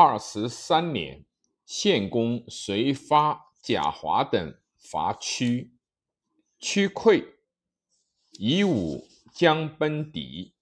二十三年，献公遂发贾华等伐屈，屈溃，以武将奔敌。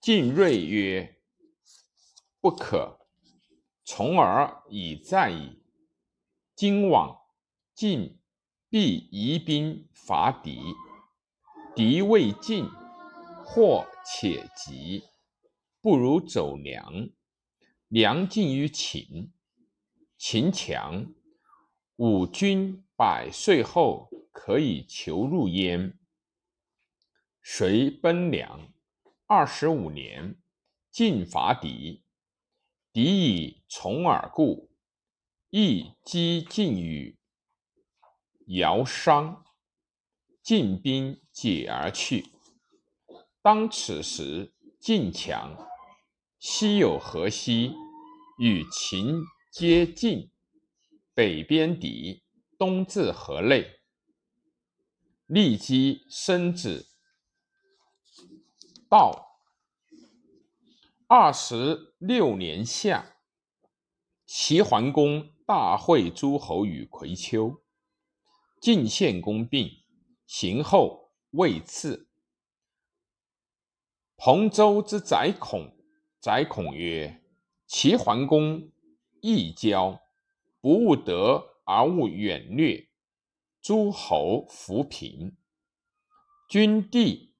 晋锐曰：“不可，从而已战矣。今往，晋必移兵伐敌，敌未尽，或且急，不如走梁。梁近于秦，秦强，吾军百岁后可以求入焉。遂奔梁。”二十五年，晋伐敌，敌以从而故，亦击晋于尧商，晋兵解而去。当此时，晋强，西有河西，与秦接晋，北边敌，东至河内，立基生子。道二十六年夏，齐桓公大会诸侯于葵丘，晋献公病，行后未赐。彭州之宰孔，宰孔曰：“齐桓公义交，不务德而务远略，诸侯扶贫，君地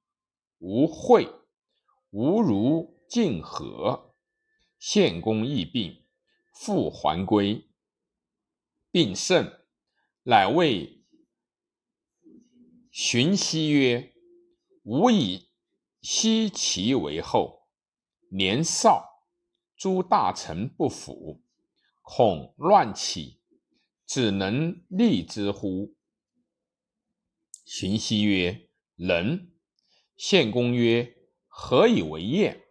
无惠。”吾如晋和，献公亦病，复还归。病甚，乃谓荀息曰：“吾以奚齐为后，年少，诸大臣不服，恐乱起，只能立之乎？”荀息曰：“能。”献公曰。何以为验？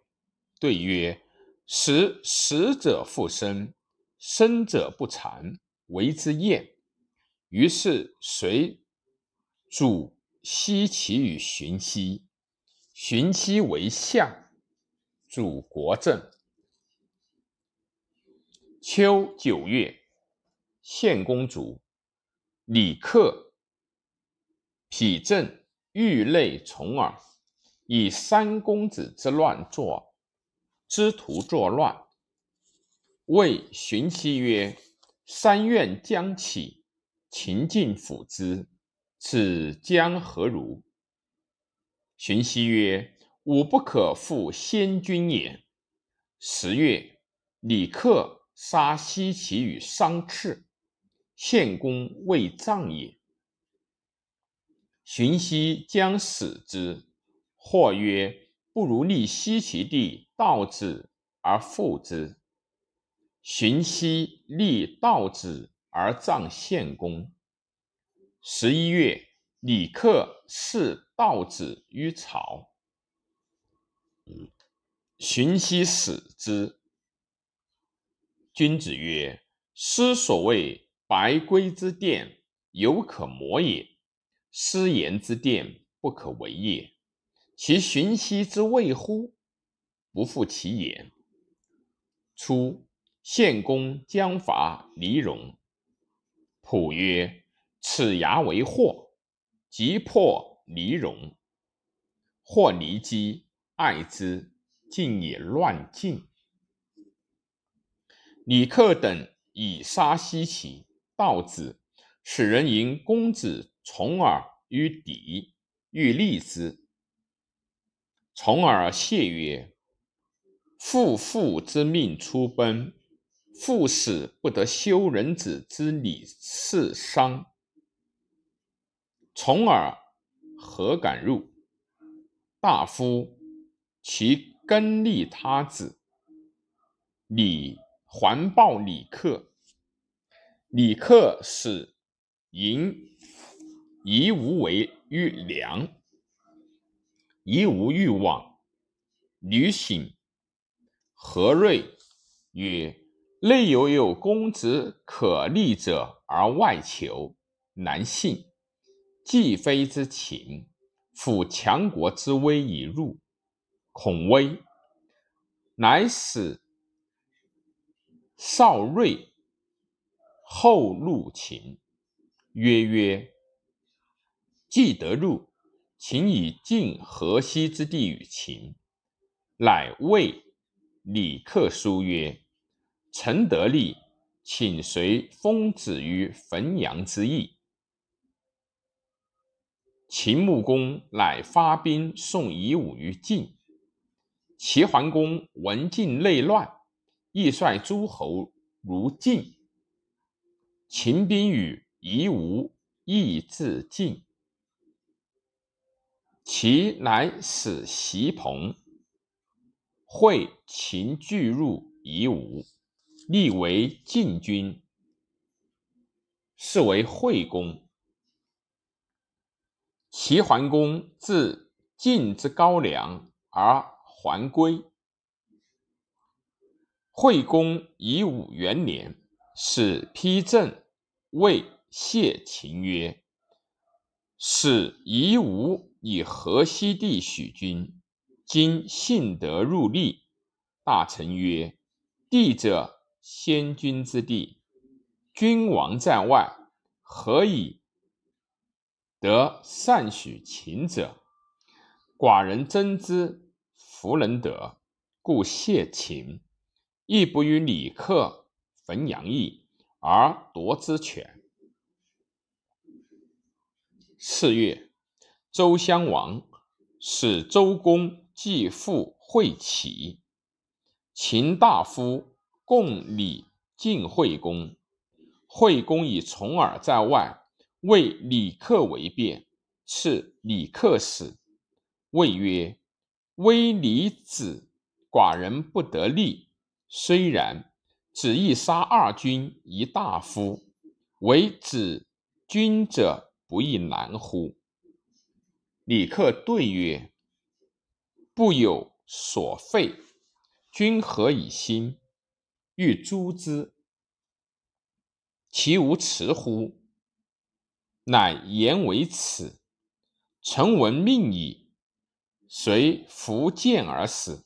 对曰：使死者复生，生者不残，为之验。于是随主西齐与荀息，荀息为相，主国政。秋九月，献公主，李克、否正欲内从耳。以三公子之乱作，之徒作乱。谓荀息曰：“三愿将起，秦晋辅之，此将何如？”荀息曰：“吾不可负先君也。”十月，李克杀西齐与商赤，献公未葬也。荀息将死之。或曰：“不如立西齐地道子而复之。”荀息立道子而葬献公。十一月，李克弑道子于曹。荀息死之。君子曰：“师所谓白圭之殿，犹可磨也；师言之殿，不可为也。”其荀息之谓乎？不负其言。初，献公将伐黎戎，普曰：“此牙为祸，即破黎戎。”或离姬爱之，竟以乱晋。李克等以杀西齐，道子，使人迎公子重耳于敌，欲立之。从而谢曰：“父父之命出奔，父死不得修人子之礼事丧。从而何敢入？大夫其根立他子，李环报李克。李克使迎夷无为于梁。”夷无欲往，吕醒何瑞曰：“内犹有公子可立者，而外求，难信。既非之情，辅强国之威以入，孔威。乃使少睿后入秦，曰：“曰，既得入，秦以晋河西之地与秦。”乃谓李克书曰：“臣得利，请随封子于汾阳之役。”秦穆公乃发兵送夷吾于晋。齐桓公闻晋内乱，亦率诸侯如晋。秦兵与夷吾亦自晋。齐乃使席鹏会秦拒入夷吾，立为晋君，是为惠公。齐桓公自晋之高梁而。还归。惠公以武元年，使丕正谓谢秦曰：“使夷吾以河西地许君，今信德入立。”大臣曰：“地者，先君之地，君王在外，何以得善许秦者？寡人争之。”弗能得，故谢秦，亦不与李克焚阳邑而夺之权。四月，周襄王使周公继父会齐，秦大夫共礼晋惠公。惠公以重耳在外，为李克为变，赐李克使，谓曰。微离子，寡人不得利。虽然，子亦杀二君一大夫，为子君者，不亦难乎？李克对曰：“不有所废，君何以心？欲诛之，其无辞乎？”乃言为此。臣闻命矣。遂伏剑而死。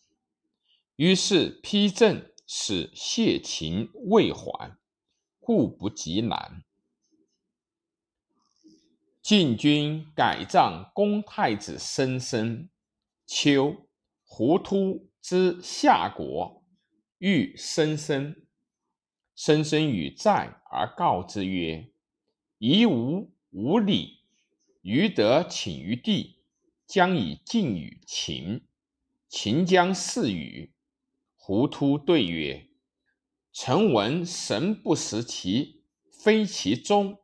于是丕正使谢秦未还，故不及难。晋军改葬公太子申生。秋，胡突之夏国遇申生，申生与战而告之曰：“夷吾无礼，余得请于地。”将以晋与秦，秦将事与。胡突对曰：“臣闻神不食其非其中，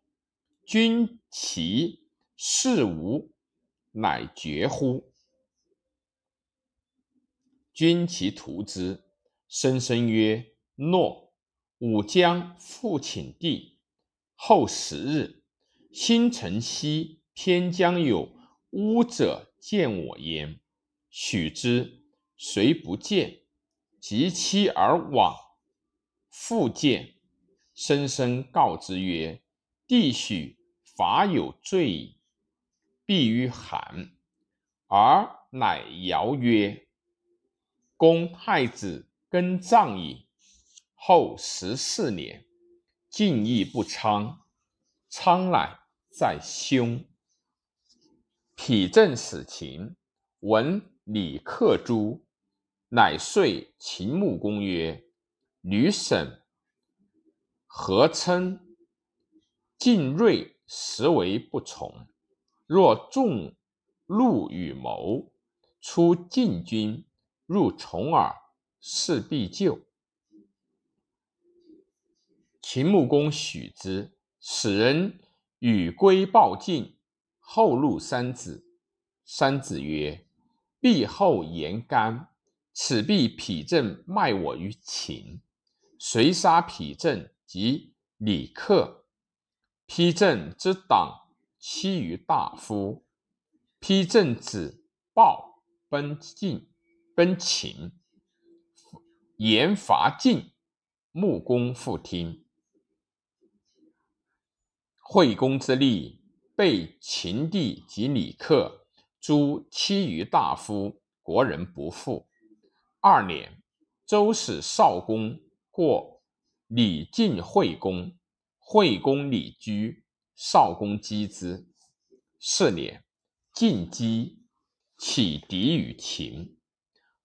君其事无，乃绝乎？君其图之。”申生曰：“诺。”吾将复请帝。后十日，星辰兮，天将有乌者。见我焉，许之，虽不见，及期而往。复见，申生告之曰：“帝许法有罪矣，必于韩。”而乃谣曰：“公太子更葬矣。”后十四年，晋亦不昌，昌乃在凶。体正使秦，闻李克诛，乃遂秦穆公曰：“吕省何称晋锐，实为不从。若众怒与谋，出晋军入重耳，事必救。”秦穆公许之，使人与归报晋。后入三子，三子曰：“必后言干，此必匹正卖我于秦。”遂杀匹正及李克。丕正之党妻于大夫。丕正子豹奔晋，奔秦，言伐晋。穆公复听。惠公之立。被秦帝及李克诛七余大夫，国人不复。二年，周使少公过礼晋惠公，惠公礼居，少公击之。四年，晋击，起敌于秦。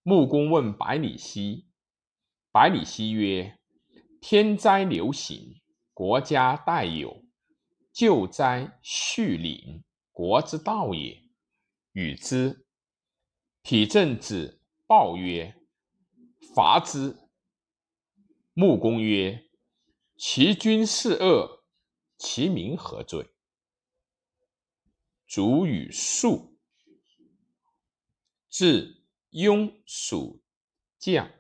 穆公问百里奚，百里奚曰：“天灾流行，国家殆有，救灾恤邻，国之道也。与之。”体正子报曰：“伐之。”穆公曰：“其君是恶，其民何罪？”卒与庶。至庸属将。